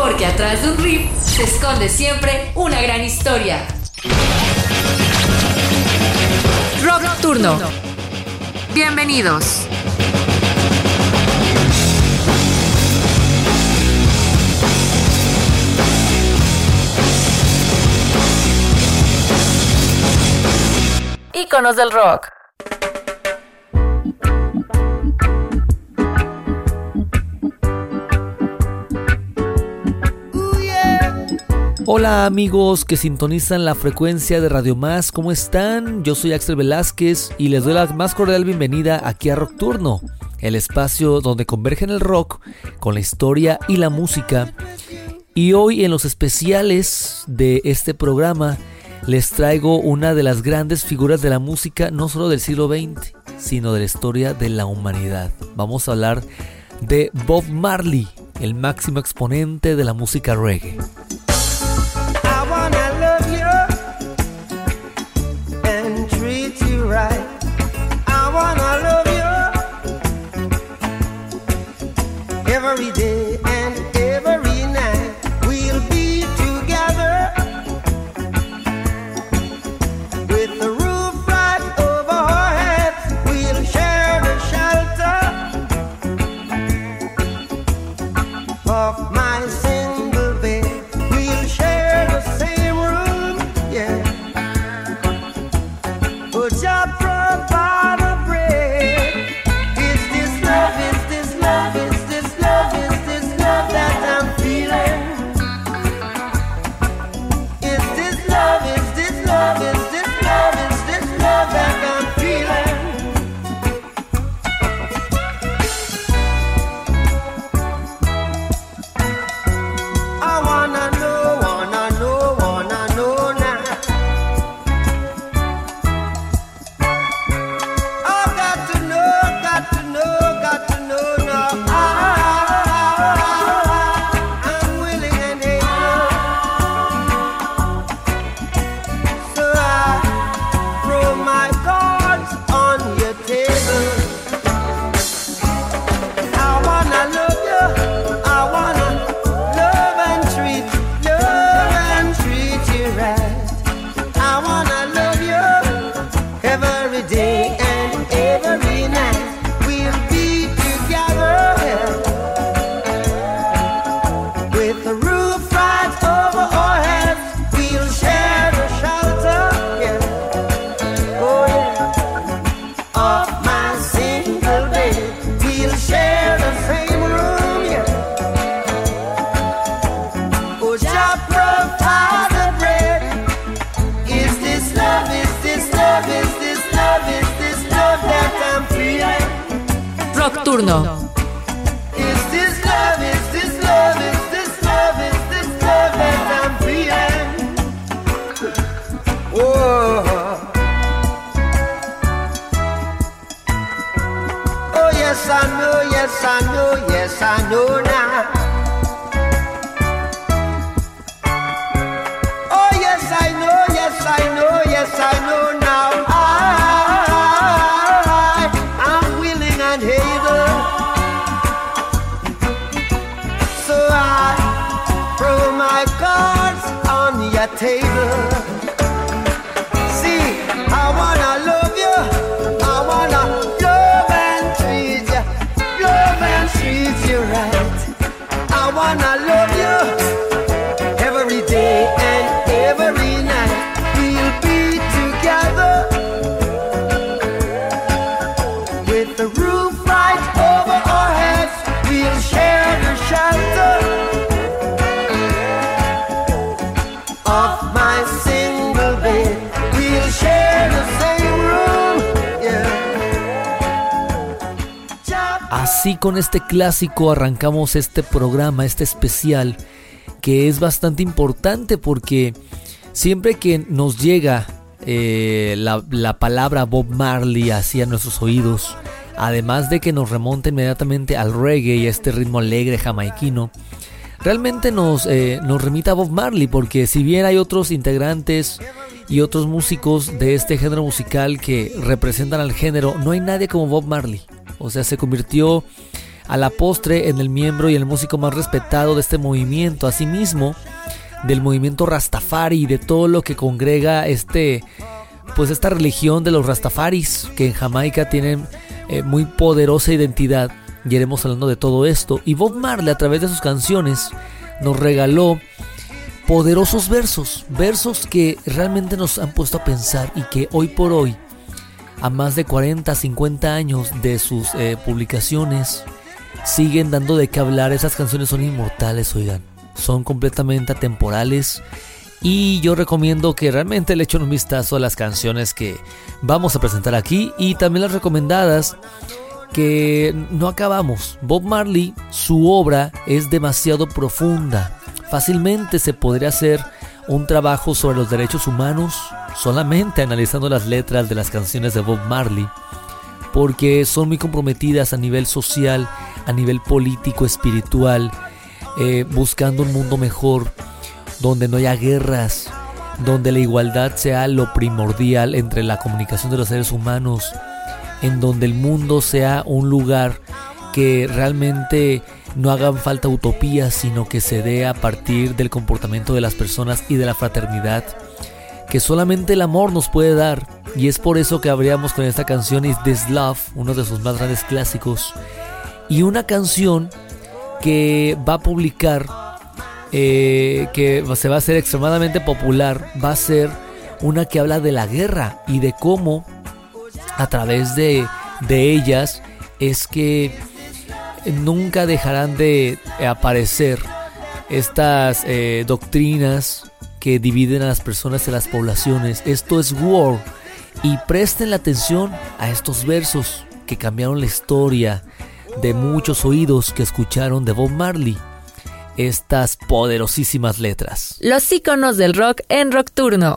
Porque atrás de un riff se esconde siempre una gran historia. Rock Turno. Bienvenidos. Íconos del rock. Hola amigos que sintonizan la frecuencia de Radio Más, ¿cómo están? Yo soy Axel Velázquez y les doy la más cordial bienvenida aquí a Rock Turno, el espacio donde convergen el rock con la historia y la música. Y hoy en los especiales de este programa les traigo una de las grandes figuras de la música, no solo del siglo XX, sino de la historia de la humanidad. Vamos a hablar de Bob Marley, el máximo exponente de la música reggae. Every day. mundo. Así con este clásico arrancamos este programa, este especial, que es bastante importante porque siempre que nos llega eh, la, la, palabra Bob Marley hacia nuestros oídos, además de que nos remonta inmediatamente al reggae y a este ritmo alegre jamaiquino, realmente nos, eh, nos remita a Bob Marley, porque si bien hay otros integrantes y otros músicos de este género musical que representan al género, no hay nadie como Bob Marley. O sea, se convirtió a la postre en el miembro y el músico más respetado de este movimiento, asimismo del movimiento Rastafari y de todo lo que congrega este pues esta religión de los Rastafaris que en Jamaica tienen eh, muy poderosa identidad y iremos hablando de todo esto. Y Bob Marley a través de sus canciones nos regaló poderosos versos, versos que realmente nos han puesto a pensar y que hoy por hoy, a más de 40, 50 años de sus eh, publicaciones, siguen dando de qué hablar. Esas canciones son inmortales, oigan, son completamente atemporales. Y yo recomiendo que realmente le echen un vistazo a las canciones que vamos a presentar aquí y también las recomendadas que no acabamos. Bob Marley, su obra es demasiado profunda. Fácilmente se podría hacer un trabajo sobre los derechos humanos solamente analizando las letras de las canciones de Bob Marley, porque son muy comprometidas a nivel social, a nivel político, espiritual, eh, buscando un mundo mejor, donde no haya guerras, donde la igualdad sea lo primordial entre la comunicación de los seres humanos, en donde el mundo sea un lugar que realmente no hagan falta utopías, sino que se dé a partir del comportamiento de las personas y de la fraternidad que solamente el amor nos puede dar. Y es por eso que abríamos con esta canción Is This Love, uno de sus más grandes clásicos. Y una canción que va a publicar, eh, que se va a hacer extremadamente popular, va a ser una que habla de la guerra y de cómo a través de, ellas es que nunca dejarán de aparecer estas eh, doctrinas que dividen a las personas y las poblaciones. Esto es War. Y presten la atención a estos versos que cambiaron la historia de muchos oídos que escucharon de Bob Marley. Estas poderosísimas letras. Los iconos del rock en Rockturno.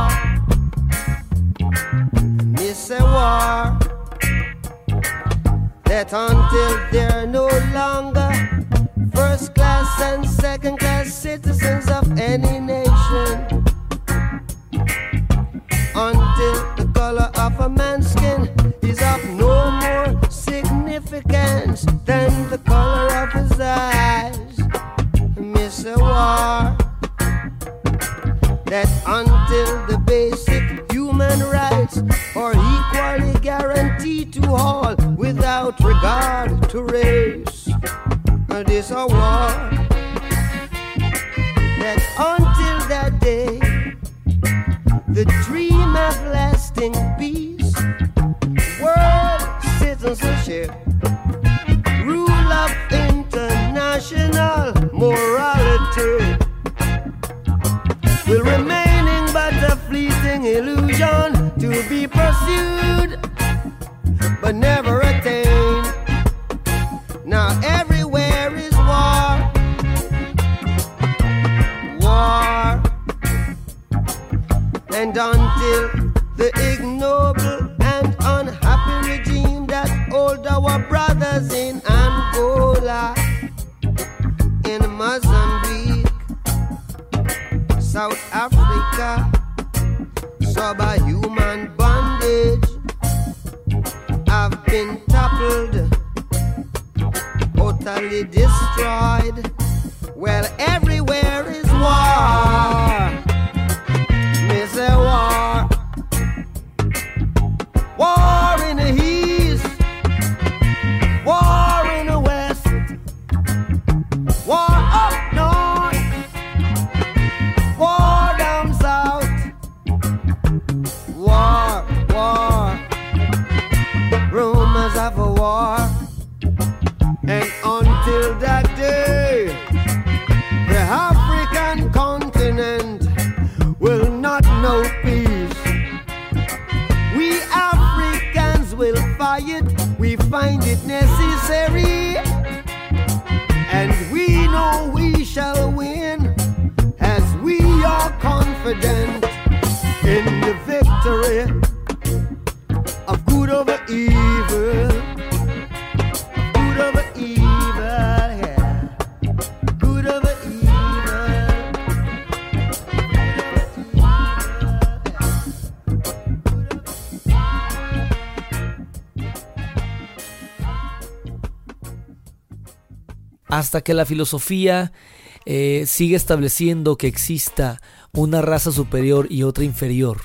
that until they're no longer first class and second class citizens of any nation, until the color of a man's to race. This a war that until that day, the dream of lasting every hasta que la filosofía eh, sigue estableciendo que exista una raza superior y otra inferior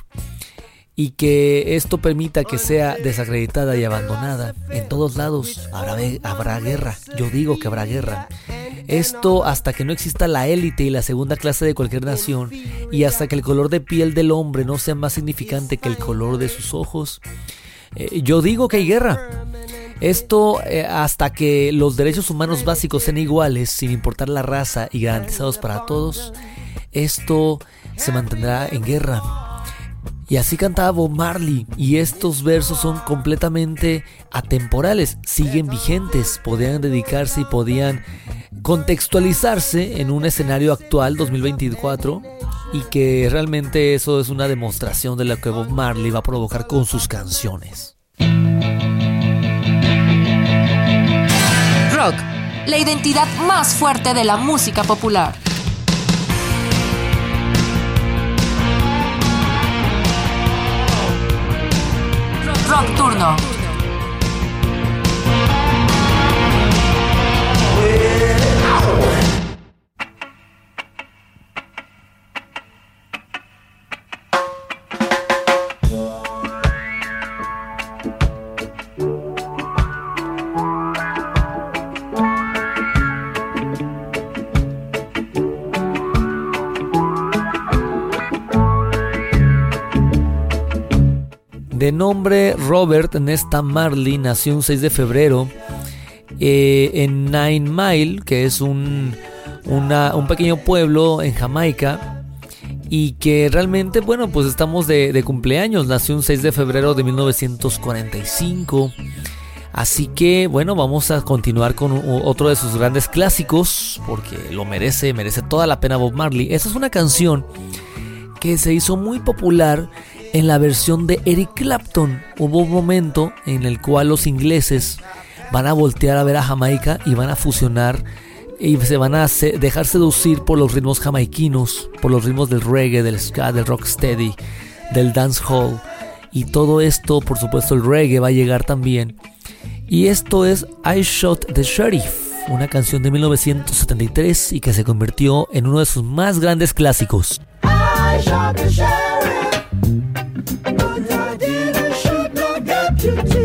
y que esto permita que sea desacreditada y abandonada. En todos lados habrá, habrá guerra, yo digo que habrá guerra. Esto hasta que no exista la élite y la segunda clase de cualquier nación y hasta que el color de piel del hombre no sea más significante que el color de sus ojos. Eh, yo digo que hay guerra. Esto eh, hasta que los derechos humanos básicos sean iguales, sin importar la raza y garantizados para todos, esto se mantendrá en guerra. Y así cantaba Bob Marley, y estos versos son completamente atemporales, siguen vigentes, podían dedicarse y podían contextualizarse en un escenario actual 2024 y que realmente eso es una demostración de lo que Bob Marley va a provocar con sus canciones. La identidad más fuerte de la música popular. Rock Turno. De nombre Robert Nesta Marley, nació un 6 de febrero eh, en Nine Mile, que es un, un pequeño pueblo en Jamaica. Y que realmente, bueno, pues estamos de, de cumpleaños. Nació un 6 de febrero de 1945. Así que, bueno, vamos a continuar con otro de sus grandes clásicos. Porque lo merece, merece toda la pena Bob Marley. Esta es una canción que se hizo muy popular en la versión de Eric Clapton. Hubo un momento en el cual los ingleses van a voltear a ver a Jamaica y van a fusionar y se van a dejar seducir por los ritmos jamaiquinos, por los ritmos del reggae, del ska, del rocksteady, del dancehall. Y todo esto, por supuesto, el reggae va a llegar también. Y esto es I Shot the Sheriff, una canción de 1973 y que se convirtió en uno de sus más grandes clásicos. I shot the sheriff, But I didn't should not get to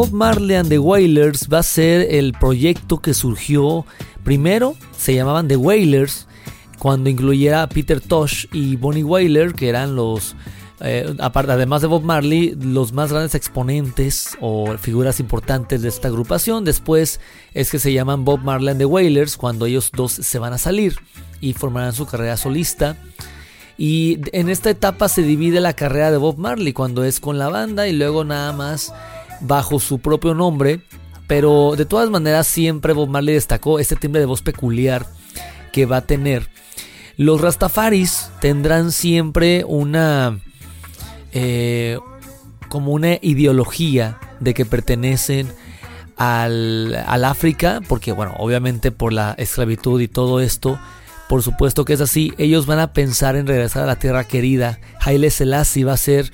Bob Marley and the Wailers va a ser el proyecto que surgió primero, se llamaban The Wailers, cuando incluyera a Peter Tosh y Bonnie Wailer, que eran los, eh, además de Bob Marley, los más grandes exponentes o figuras importantes de esta agrupación. Después es que se llaman Bob Marley and the Wailers, cuando ellos dos se van a salir y formarán su carrera solista. Y en esta etapa se divide la carrera de Bob Marley cuando es con la banda y luego nada más bajo su propio nombre, pero de todas maneras siempre Bob Marley destacó este timbre de voz peculiar que va a tener. Los Rastafaris tendrán siempre una eh, como una ideología de que pertenecen al, al, África, porque bueno, obviamente por la esclavitud y todo esto, por supuesto que es así, ellos van a pensar en regresar a la tierra querida. Haile Selassie va a ser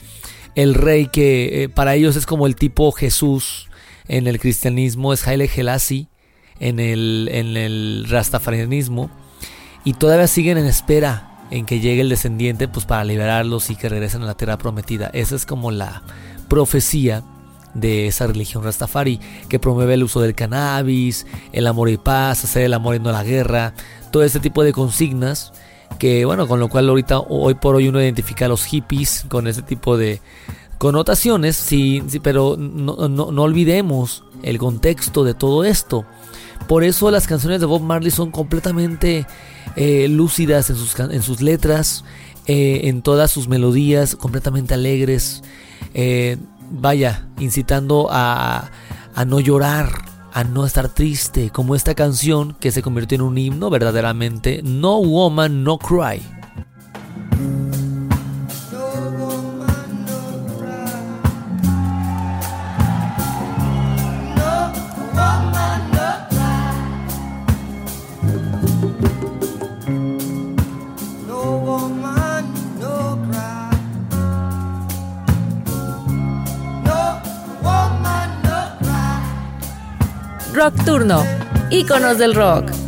el rey que eh, para ellos es como el tipo Jesús en el cristianismo, es Haile Selassie en el, en el rastafarianismo y todavía siguen en espera en que llegue el descendiente pues para liberarlos y que regresen a la tierra prometida. Esa es como la profecía de esa religión rastafari que promueve el uso del cannabis, el amor y paz, hacer el amor y no la guerra, todo ese tipo de consignas que bueno, con lo cual ahorita hoy por hoy uno identifica a los hippies con ese tipo de connotaciones, sí, sí pero no, no, olvidemos el contexto de todo esto. Por eso las canciones de Bob Marley son completamente eh, lúcidas en sus, en sus letras, eh, en todas sus melodías, completamente alegres. Eh, vaya, incitando a, a no llorar, a no estar triste, como esta canción que se convirtió en un himno verdaderamente, No Woman, No Cry. Nocturno, íconos del rock.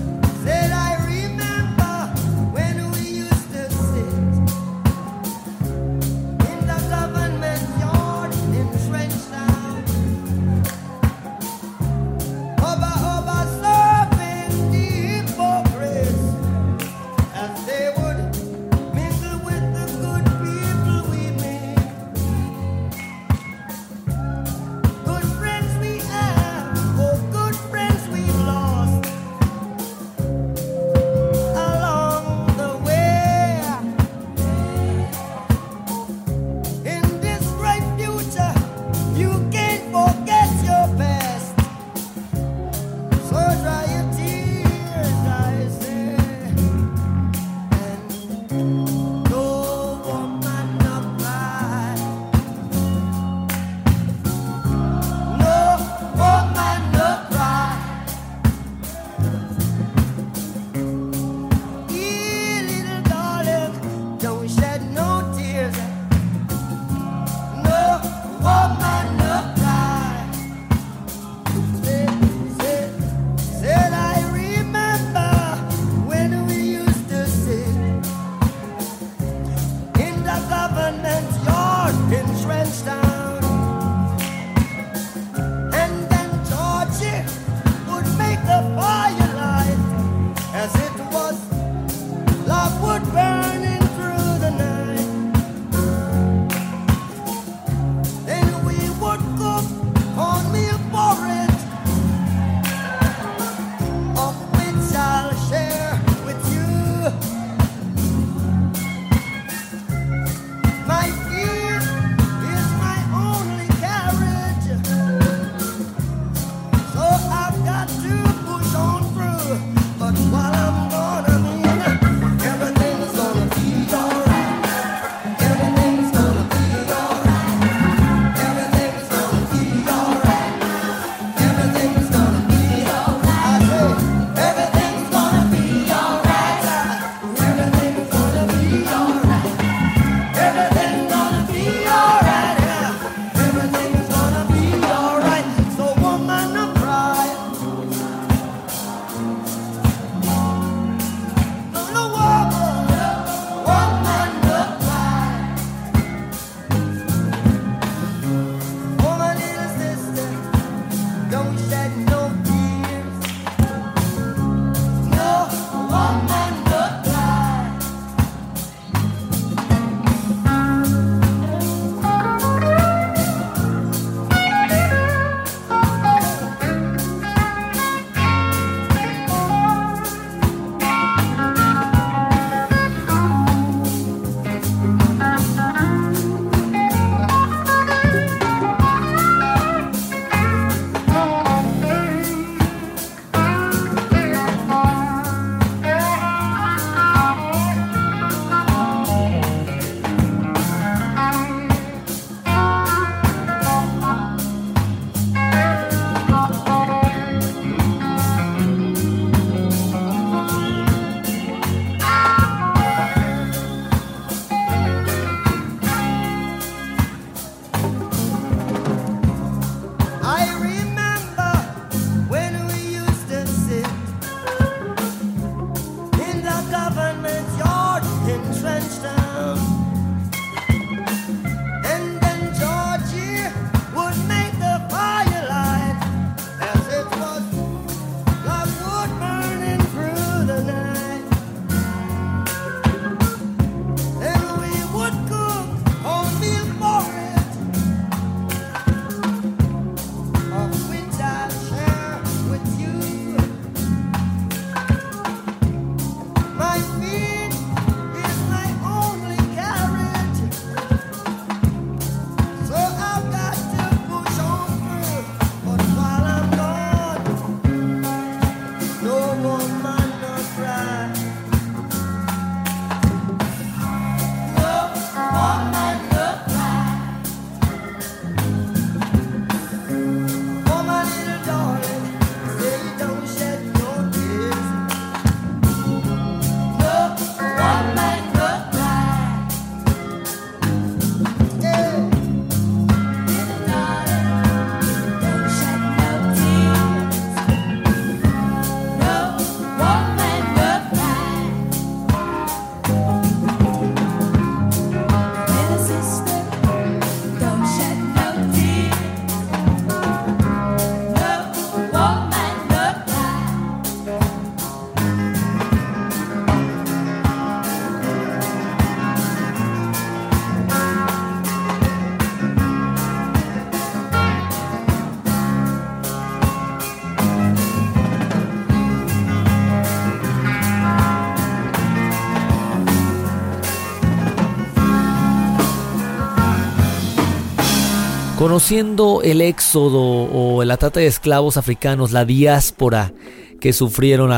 Conociendo el éxodo o la trata de esclavos africanos, la diáspora que sufrieron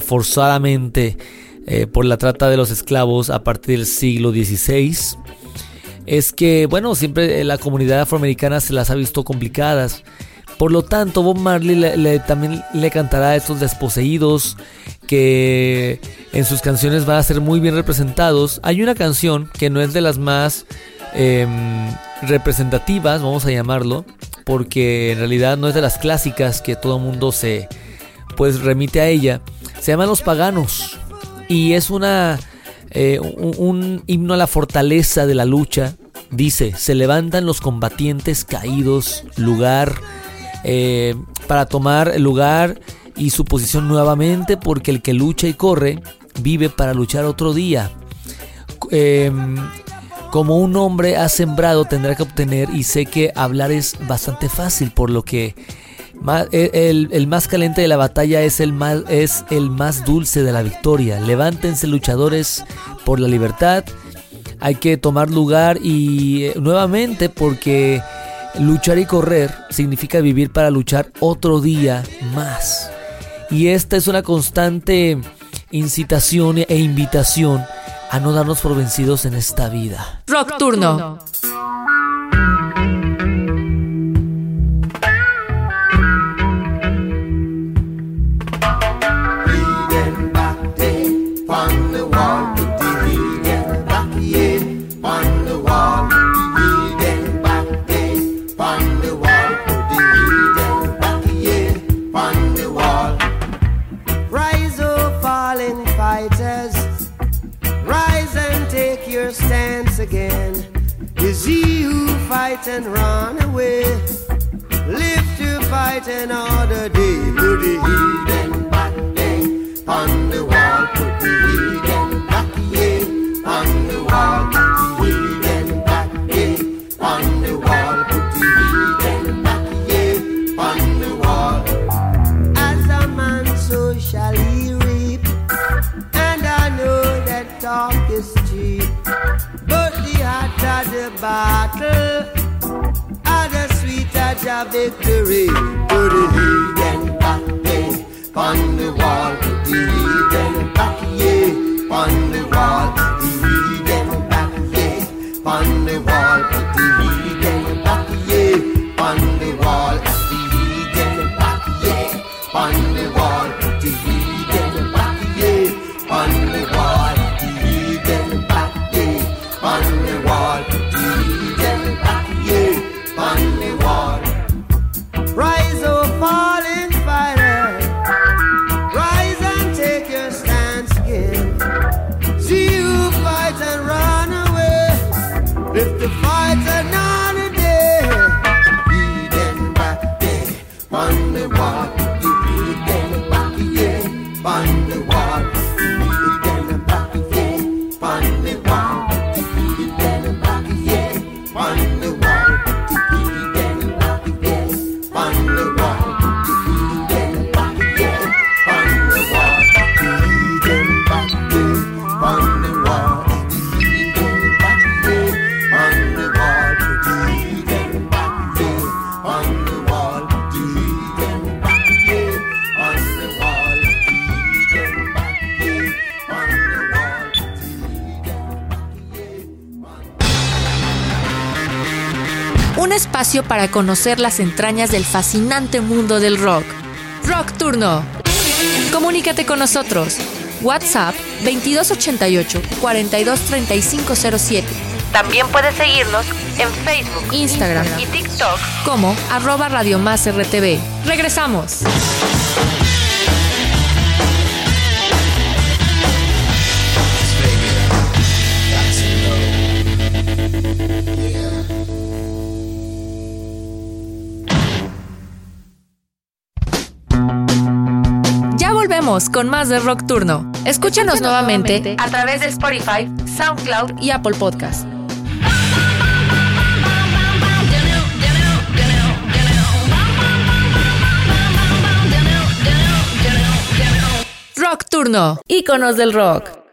forzadamente eh, por la trata de los esclavos a partir del siglo XVI, es que, bueno, siempre la comunidad afroamericana se las ha visto complicadas. Por lo tanto, Bob Marley también le cantará a estos desposeídos que en sus canciones van a ser muy bien representados. Hay una canción que no es de las más Em, representativas, vamos a llamarlo, porque en realidad no es de las clásicas que todo el mundo se pues remite a ella. Se llama Los Paganos y es una eh, un, himno a la fortaleza de la lucha. Dice, se levantan los combatientes caídos, lugar eh, para tomar el lugar y su posición nuevamente, porque el que lucha y corre vive para luchar otro día. Em, como un hombre ha sembrado tendrá que obtener y sé que hablar es bastante fácil por lo que e, el, más caliente de la batalla es el, más, es el más dulce de la victoria. Levántense luchadores por la libertad. Hay que tomar lugar y eh, nuevamente porque luchar y correr significa vivir para luchar otro día más. Y esta es una constante incitación e invitación a no darnos por vencidos en esta vida. Rock Turno. Another day. Put the heathen back there on the wall. Put the heathen back here on the wall. Put the heathen back there on the wall. Put the heathen back here on the wall. As a man, so shall he reap. And I know that talk is cheap. But the battle, are the the victory. one, the one. Conocer las entrañas del fascinante mundo del rock. Rock Turno. Comunícate con nosotros. WhatsApp 2288 423507. También puedes seguirnos en Facebook, Instagram y TikTok como arroba Radio Más RTV. Regresamos. Con más de Rock Turno. Escúchanos nuevamente a través de Spotify, SoundCloud y Apple Podcast. Rock Turno, íconos del rock.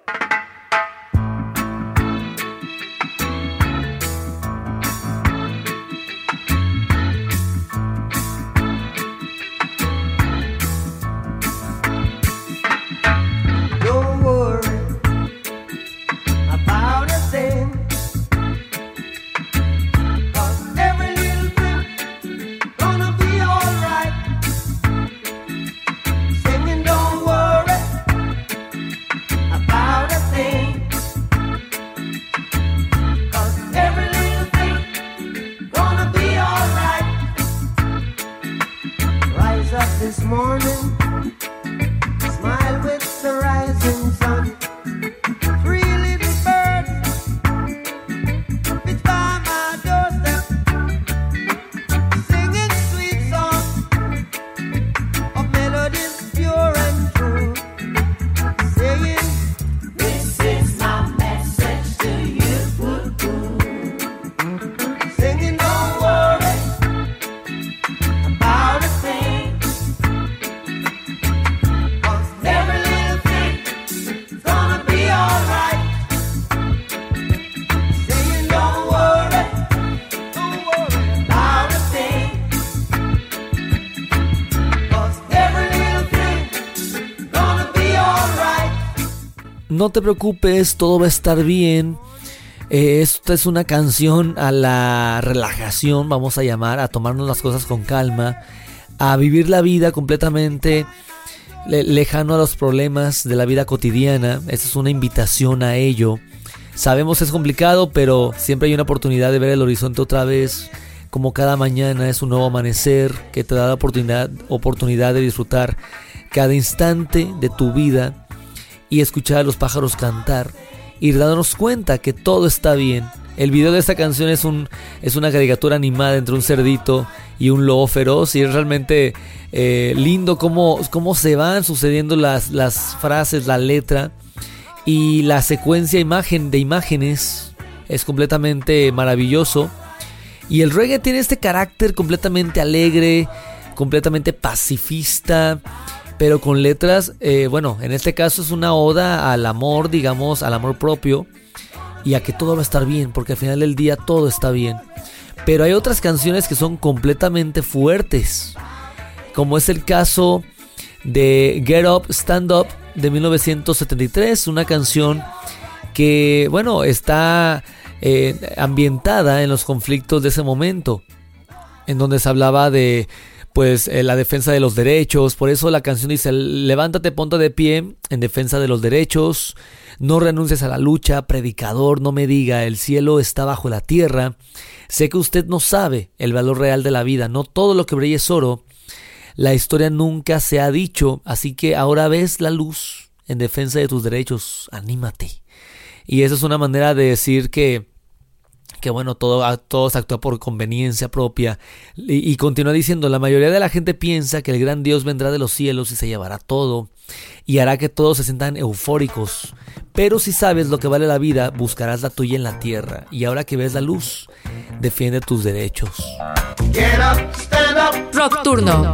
No te preocupes, todo va a estar bien. Eh, esta es una canción a la relajación, vamos a llamar, a tomarnos las cosas con calma, a vivir la vida completamente le- lejano a los problemas de la vida cotidiana. Esta es una invitación a ello. Sabemos es complicado, pero siempre hay una oportunidad de ver el horizonte otra vez. Como cada mañana es un nuevo amanecer que te da la oportunidad, oportunidad de disfrutar cada instante de tu vida y escuchar a los pájaros cantar y darnos cuenta que todo está bien El video de esta canción es, un, es una caricatura animada entre un cerdito y un lobo feroz y es realmente eh, lindo cómo, cómo, se van sucediendo las, las frases, la letra y la secuencia imagen de imágenes es completamente maravilloso. Y el reggae tiene este carácter completamente alegre, completamente pacifista, pero con letras, eh, bueno, en este caso es una oda al amor, digamos, al amor propio y a que todo va a estar bien, porque al final del día todo está bien. Pero hay otras canciones que son completamente fuertes, como es el caso de Get Up, Stand Up de 1973, una canción que, bueno, está eh, ambientada en los conflictos de ese momento, en donde se hablaba de pues eh, la defensa de los derechos, por eso la canción dice, levántate, ponte de pie en defensa de los derechos, no renuncies a la lucha, predicador, no me diga, el cielo está bajo la tierra, sé que usted no sabe el valor real de la vida, no todo lo que brilla es oro, la historia nunca se ha dicho, así que ahora ves la luz en defensa de tus derechos, anímate. Y esa es una manera de decir que que bueno, todo, todo se actúa por conveniencia propia. Y, y, continúa diciendo, la mayoría de la gente piensa que el gran Dios vendrá de los cielos y se llevará todo, y hará que todos se sientan eufóricos. Pero si sabes lo que vale la vida, buscarás la tuya en la tierra, y ahora que ves la luz, defiende tus derechos. Get up, stand up, Rock Turno.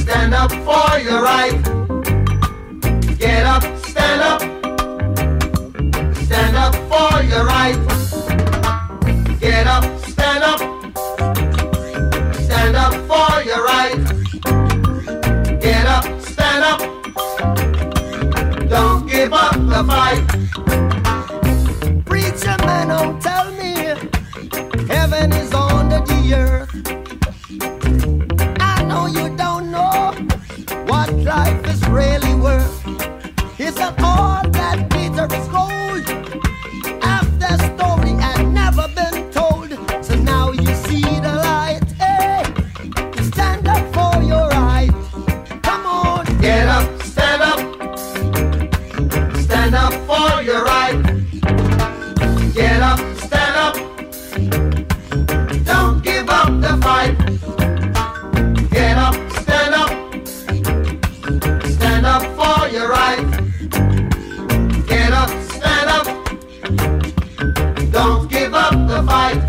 Stand up for your right. Get up, stand up. Stand up for your right. Get up, stand up. Stand up for your right. Get up, stand up. Don't give up the fight. Preacher man, don't tell me heaven is under the earth. I know you don't know what life is really worth. It's not all Get up, stand up, stand up for your right. Get up, stand up, don't give up the fight. Get up, stand up, stand up for your right. Get up, stand up, don't give up the fight.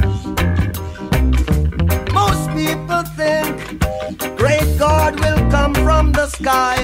Most people think great God will come from the sky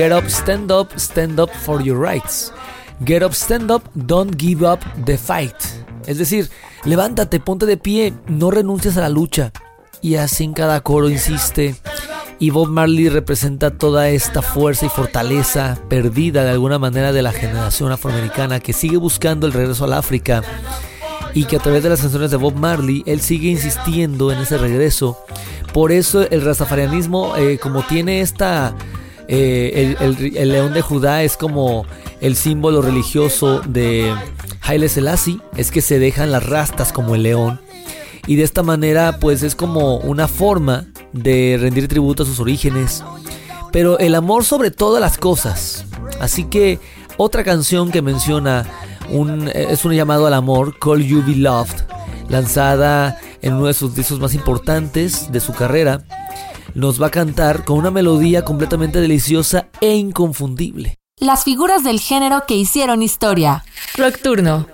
Get up, stand up, stand up for your rights. Get up, stand up, don't give up the fight. Es decir, levántate, ponte de pie, no renuncies a la lucha. Y así en cada coro insiste. Y Bob Marley representa toda esta fuerza y fortaleza perdida de alguna manera de la generación afroamericana que sigue buscando el regreso al África y que a través de las canciones de Bob Marley él sigue insistiendo en ese regreso. Por eso el rastafarianismo, eh, como tiene esta Eh, el, león de Judá es como el símbolo religioso de Haile Selassie, es que se dejan las rastas como el león. Y de esta manera pues es como una forma de rendir tributo a sus orígenes. Pero el amor sobre todas las cosas. Así que otra canción que menciona un, es un llamado al amor, Call You Be Loved, lanzada en uno de sus discos más importantes de su carrera, nos va a cantar con una melodía completamente deliciosa e inconfundible. Las figuras del género que hicieron historia. Nocturno.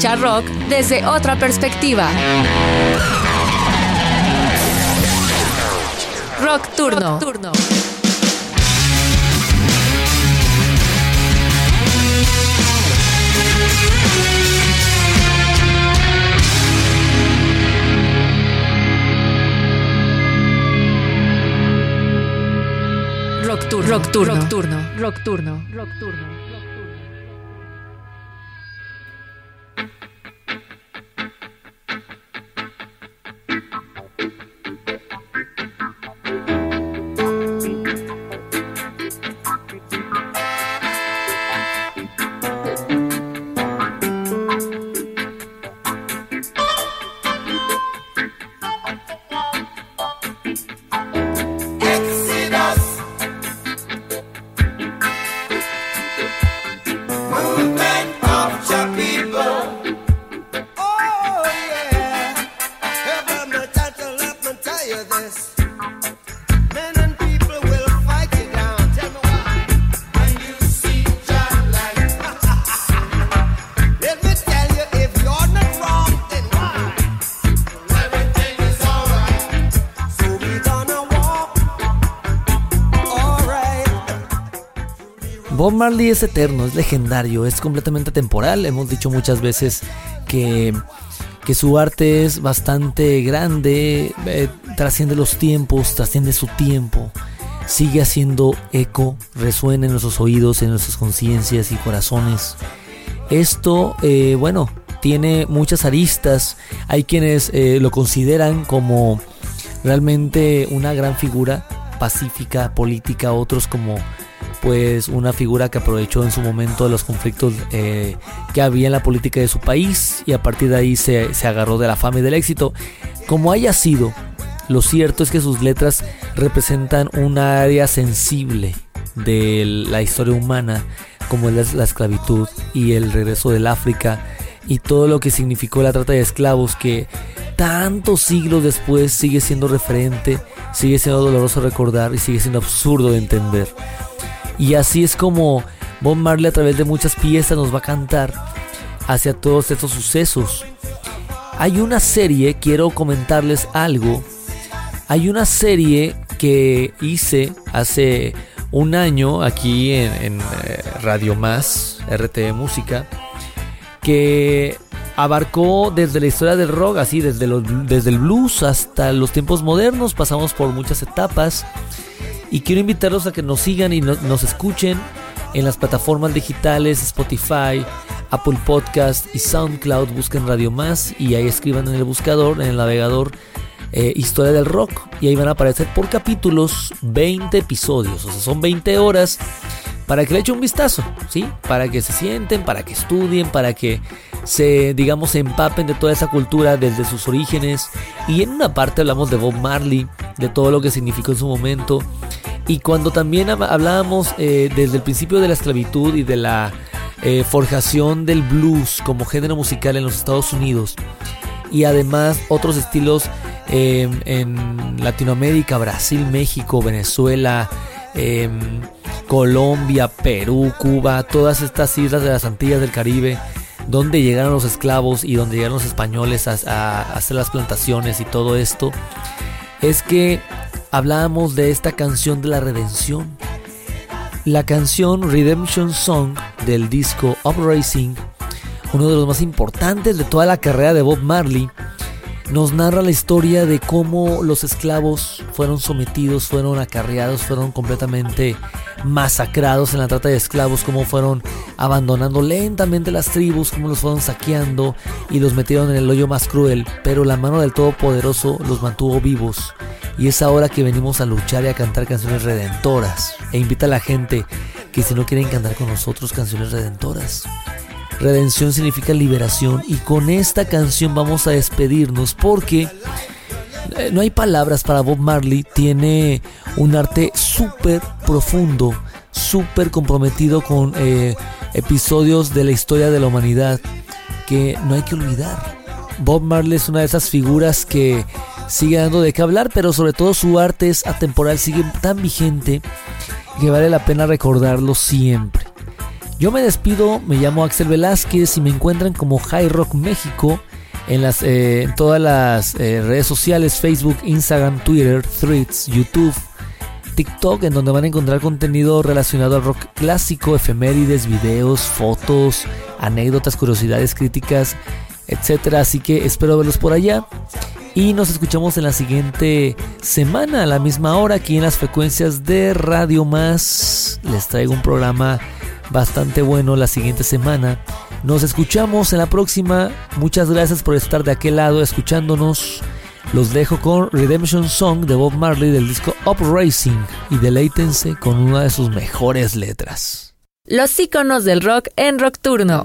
Escuchar rock desde otra perspectiva. Rock Turno. Rock turno. Rock Turno. Rock Turno. Rock Turno. Rock Turno. Rock Turno. Marley es eterno, es legendario, es completamente temporal. Hemos dicho muchas veces que, que su arte es bastante grande, eh, trasciende los tiempos, trasciende su tiempo, sigue haciendo eco, resuena en nuestros oídos, en nuestras conciencias y corazones. Esto, eh, bueno, tiene muchas aristas. Hay quienes eh, lo consideran como realmente una gran figura pacífica, política, otros como pues una figura que aprovechó en su momento los conflictos eh, que había en la política de su país y a partir de ahí se, se agarró de la fama y del éxito. Como haya sido, lo cierto es que sus letras representan un área sensible de la historia humana, como es la esclavitud y el regreso del África y todo lo que significó la trata de esclavos que tantos siglos después sigue siendo referente, sigue siendo doloroso recordar y sigue siendo absurdo de entender. Y así es como Bob Marley a través de muchas piezas nos va a cantar hacia todos estos sucesos. Hay una serie, quiero comentarles algo. Hay una serie que hice hace un año aquí en, eh, Radio Más, RT Música, que abarcó desde la historia del rock, así desde, desde el blues hasta los tiempos modernos, pasamos por muchas etapas y quiero invitarlos a que nos sigan y nos, escuchen en las plataformas digitales Spotify, Apple Podcast y SoundCloud. Busquen Radio Más y ahí escriban en el buscador, en el navegador, eh, Historia del Rock. Y ahí van a aparecer por capítulos 20 episodios. O sea, son 20 horas para que le echen un vistazo, ¿sí? Para que se sienten, para que estudien, para que se, digamos, empapen de toda esa cultura desde sus orígenes. Y en una parte hablamos de Bob Marley, de todo lo que significó en su momento. Y cuando también hablábamos eh, desde el principio de la esclavitud y de la eh, forjación del blues como género musical en los Estados Unidos, y además otros estilos em, en Latinoamérica, Brasil, México, Venezuela, em, Colombia, Perú, Cuba, todas estas islas de las Antillas del Caribe, donde llegaron los esclavos y donde llegaron los españoles a, hacer las plantaciones y todo esto, es que hablábamos de esta canción de la redención. La canción Redemption Song del disco Uprising, uno de los más importantes de toda la carrera de Bob Marley, nos narra la historia de cómo los esclavos fueron sometidos, fueron acarreados, fueron completamente masacrados en la trata de esclavos, cómo fueron abandonando lentamente las tribus, cómo los fueron saqueando y los metieron en el hoyo más cruel, pero la mano del Todopoderoso los mantuvo vivos. Y es ahora que venimos a luchar y a cantar canciones redentoras. E invita a la gente que si no quieren cantar con nosotros canciones redentoras, Redención significa liberación y con esta canción vamos a despedirnos porque no hay palabras para Bob Marley, tiene un arte súper profundo, súper comprometido con eh, episodios de la historia de la humanidad que no hay que olvidar. Bob Marley es una de esas figuras que sigue dando de qué hablar, pero sobre todo su arte es atemporal, sigue tan vigente que vale la pena recordarlo siempre. Yo me despido, me llamo Axel Velázquez y me encuentran como High Rock México en, eh, todas las eh, redes sociales, Facebook, Instagram, Twitter, Threads, YouTube, TikTok, en donde van a encontrar contenido relacionado al rock clásico, efemérides, videos, fotos, anécdotas, curiosidades, críticas, etc. Así que espero verlos por allá. Y nos escuchamos en la siguiente semana a la misma hora aquí en las frecuencias de Radio Más. Les traigo un programa bastante bueno la siguiente semana. Nos escuchamos en la próxima. Muchas gracias por estar de aquel lado escuchándonos. Los dejo con Redemption Song de Bob Marley del disco Up Racing y deleítense con una de sus mejores letras. Los iconos del rock en Rockturno.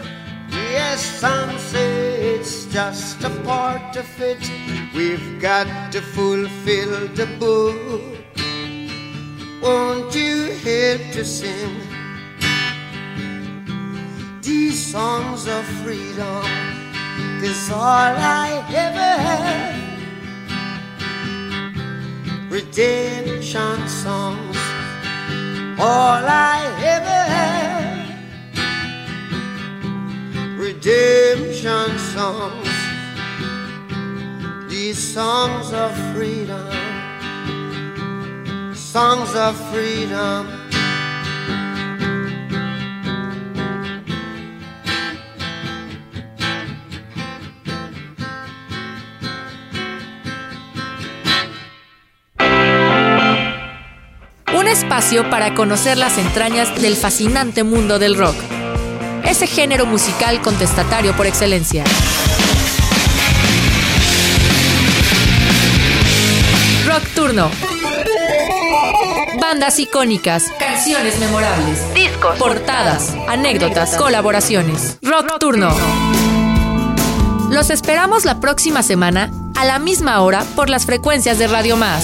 Yes, some say it's just a part of it. We've got to fulfill the book. Won't you help to sing these songs of freedom? Cause all I ever had redemption songs. All I ever had redemption songs these songs of freedom, songs of freedom. Un espacio para conocer las entrañas del fascinante mundo del rock. Ese género musical contestatario por excelencia. Rock Turno. Bandas icónicas, canciones memorables, discos, portadas, anécdotas, colaboraciones. Rock Turno. Los esperamos la próxima semana a la misma hora por las frecuencias de Radio Más.